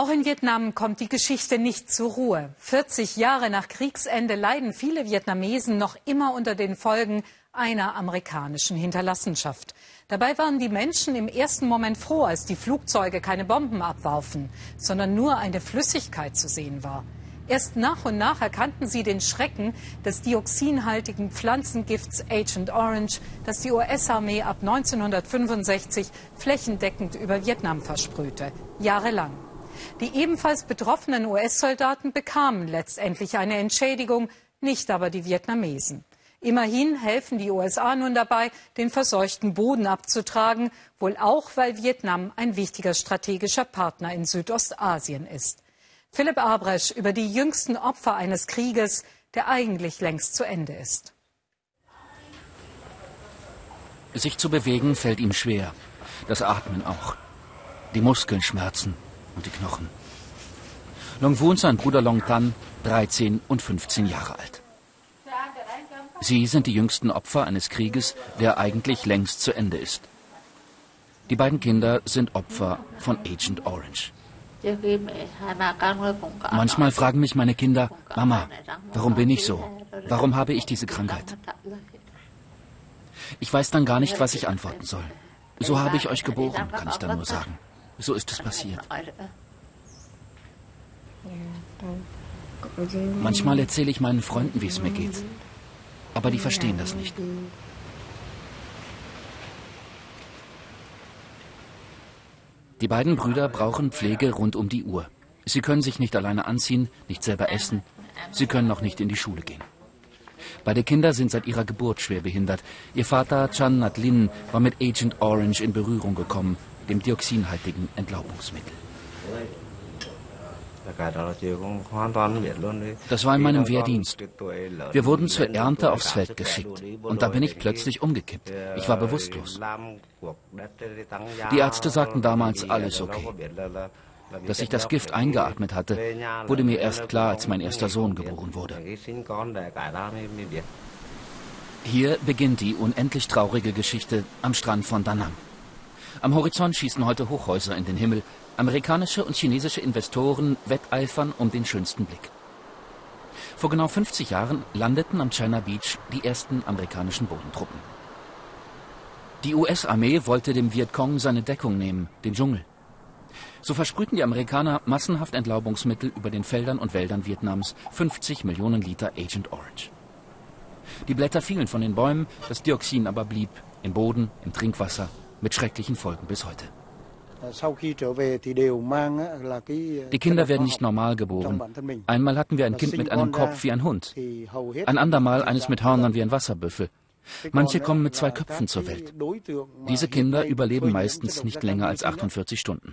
Auch in Vietnam kommt die Geschichte nicht zur Ruhe. 40 Jahre nach Kriegsende leiden viele Vietnamesen noch immer unter den Folgen einer amerikanischen Hinterlassenschaft. Dabei waren die Menschen im ersten Moment froh, als die Flugzeuge keine Bomben abwarfen, sondern nur eine Flüssigkeit zu sehen war. Erst nach und nach erkannten sie den Schrecken des dioxinhaltigen Pflanzengifts Agent Orange, das die US-Armee ab 1965 flächendeckend über Vietnam versprühte. Jahrelang. Die ebenfalls betroffenen US-Soldaten bekamen letztendlich eine Entschädigung, nicht aber die Vietnamesen. Immerhin helfen die USA nun dabei, den verseuchten Boden abzutragen, wohl auch, weil Vietnam ein wichtiger strategischer Partner in Südostasien ist. Philipp Abresch über die jüngsten Opfer eines Krieges, der eigentlich längst zu Ende ist. Sich zu bewegen fällt ihm schwer. Das Atmen auch. Die Muskeln schmerzen und die Knochen. Long Wu und sein Bruder Long Tan, 13 und 15 Jahre alt. Sie sind die jüngsten Opfer eines Krieges, der eigentlich längst zu Ende ist. Die beiden Kinder sind Opfer von Agent Orange. Manchmal fragen mich meine Kinder, Mama, warum bin ich so? Warum habe ich diese Krankheit? Ich weiß dann gar nicht, was ich antworten soll. So habe ich euch geboren, kann ich dann nur sagen. So ist es passiert. Manchmal erzähle ich meinen Freunden, wie es mir geht. Aber die verstehen das nicht. Die beiden Brüder brauchen Pflege rund um die Uhr. Sie können sich nicht alleine anziehen, nicht selber essen. Sie können noch nicht in die Schule gehen. Beide Kinder sind seit ihrer Geburt schwer behindert. Ihr Vater Chan Nat Lin war mit Agent Orange in Berührung gekommen, dem dioxinhaltigen Entlaubungsmittel. Das war in meinem Wehrdienst. Wir wurden zur Ernte aufs Feld geschickt. Und da bin ich plötzlich umgekippt. Ich war bewusstlos. Die Ärzte sagten damals, alles okay. Dass ich das Gift eingeatmet hatte, wurde mir erst klar, als mein erster Sohn geboren wurde. Hier beginnt die unendlich traurige Geschichte am Strand von Da Nang. Am Horizont schießen heute Hochhäuser in den Himmel Amerikanische und chinesische Investoren wetteifern um den schönsten Blick. Vor genau 50 Jahren landeten am China Beach die ersten amerikanischen Bodentruppen. Die US-Armee wollte dem Vietcong seine Deckung nehmen, den Dschungel. So versprühten die Amerikaner massenhaft Entlaubungsmittel über den Feldern und Wäldern Vietnams, 50 Millionen Liter Agent Orange. Die Blätter fielen von den Bäumen, das Dioxin aber blieb im Boden, im Trinkwasser, mit schrecklichen Folgen bis heute. Die Kinder werden nicht normal geboren. Einmal hatten wir ein Kind mit einem Kopf wie ein Hund, ein andermal eines mit Hörnern wie ein Wasserbüffel. Manche kommen mit zwei Köpfen zur Welt. Diese Kinder überleben meistens nicht länger als 48 Stunden.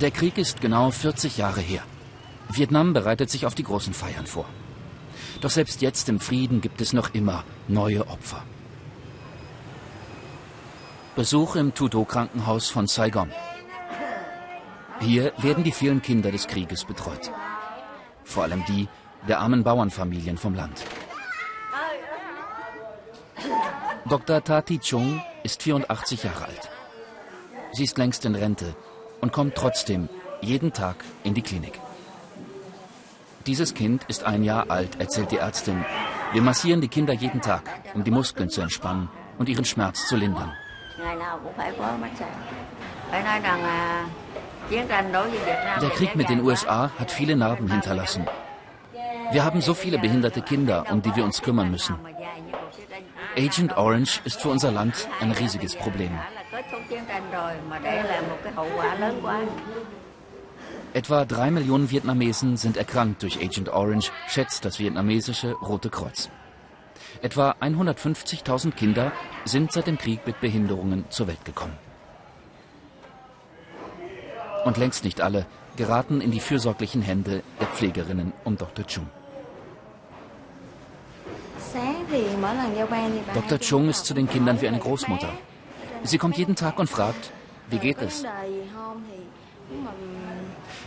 Der Krieg ist genau 40 Jahre her. Vietnam bereitet sich auf die großen Feiern vor. Doch selbst jetzt im Frieden gibt es noch immer neue Opfer. Besuch im Tudo-Krankenhaus von Saigon. Hier werden die vielen Kinder des Krieges betreut. Vor allem die der armen Bauernfamilien vom Land. Dr. Tati Chung ist 84 Jahre alt. Sie ist längst in Rente und kommt trotzdem jeden Tag in die Klinik. Dieses Kind ist ein Jahr alt, erzählt die Ärztin. Wir massieren die Kinder jeden Tag, um die Muskeln zu entspannen und ihren Schmerz zu lindern. Der Krieg mit den USA hat viele Narben hinterlassen. Wir haben so viele behinderte Kinder, um die wir uns kümmern müssen. Agent Orange ist für unser Land ein riesiges Problem. Etwa drei Millionen Vietnamesen sind erkrankt durch Agent Orange, schätzt das vietnamesische Rote Kreuz. Etwa 150.000 Kinder sind seit dem Krieg mit Behinderungen zur Welt gekommen. Und längst nicht alle geraten in die fürsorglichen Hände der Pflegerinnen um Dr. Chung. Dr. Chung ist zu den Kindern wie eine Großmutter. Sie kommt jeden Tag und fragt, wie geht es?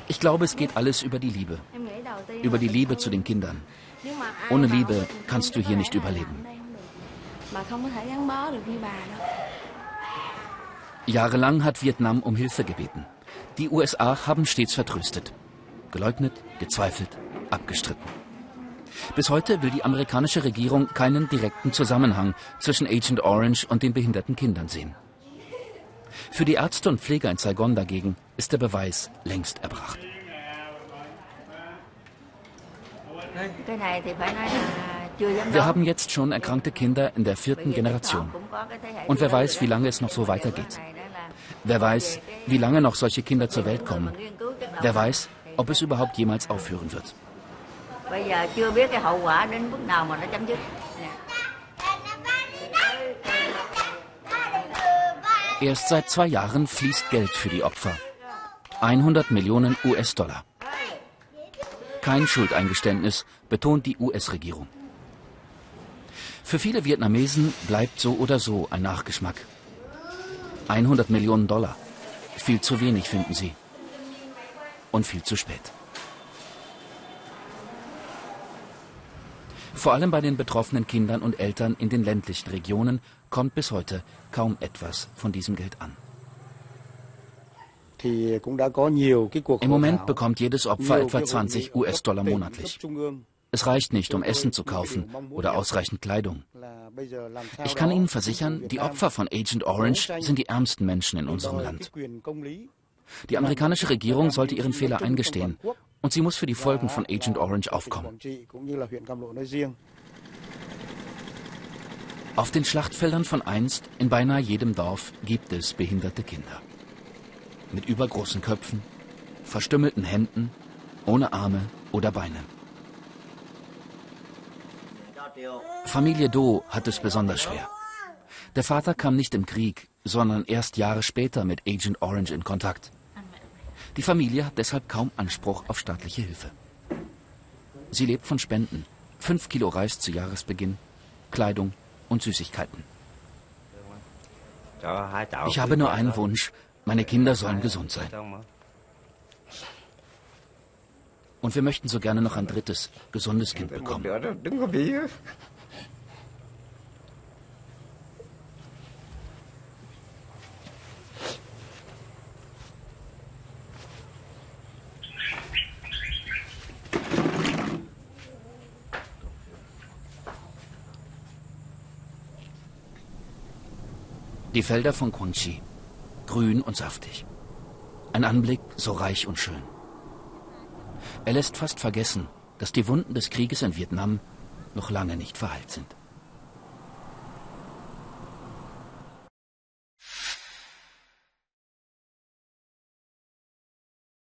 Ich glaube, es geht alles über die Liebe. Über die Liebe zu den Kindern. Ohne Liebe kannst du hier nicht überleben. Jahrelang hat Vietnam um Hilfe gebeten. Die USA haben stets vertröstet. Geleugnet, gezweifelt, abgestritten. Bis heute will die amerikanische Regierung keinen direkten Zusammenhang zwischen Agent Orange und den behinderten Kindern sehen. Für die Ärzte und Pfleger in Saigon dagegen ist der Beweis längst erbracht. Wir haben jetzt schon erkrankte Kinder in der vierten Generation. Und wer weiß, wie lange es noch so weitergeht. Wer weiß, wie lange noch solche Kinder zur Welt kommen. Wer weiß, ob es überhaupt jemals aufhören wird. Erst seit zwei Jahren fließt Geld für die Opfer. 100 Millionen US-Dollar. Kein Schuldeingeständnis, betont die US-Regierung. Für viele Vietnamesen bleibt so oder so ein Nachgeschmack. 100 Millionen Dollar. Viel zu wenig, finden sie. Und viel zu spät. Vor allem bei den betroffenen Kindern und Eltern in den ländlichen Regionen kommt bis heute kaum etwas von diesem Geld an. Im Moment bekommt jedes Opfer etwa 20 US-Dollar monatlich. Es reicht nicht, um Essen zu kaufen oder ausreichend Kleidung. Ich kann Ihnen versichern, die Opfer von Agent Orange sind die ärmsten Menschen in unserem Land. Die amerikanische Regierung sollte ihren Fehler eingestehen und sie muss für die Folgen von Agent Orange aufkommen. Auf den Schlachtfeldern von einst in beinahe jedem Dorf gibt es behinderte Kinder mit übergroßen Köpfen, verstümmelten Händen, ohne Arme oder Beine. Familie Do hat es besonders schwer. Der Vater kam nicht im Krieg, sondern erst Jahre später mit Agent Orange in Kontakt. Die Familie hat deshalb kaum Anspruch auf staatliche Hilfe. Sie lebt von Spenden. Fünf Kilo Reis zu Jahresbeginn, Kleidung und Süßigkeiten. Ich habe nur einen Wunsch, meine Kinder sollen gesund sein. Und wir möchten so gerne noch ein drittes, gesundes Kind bekommen. Die Felder von Quangxi grün und saftig. Ein Anblick so reich und schön. Er lässt fast vergessen, dass die Wunden des Krieges in Vietnam noch lange nicht verheilt sind.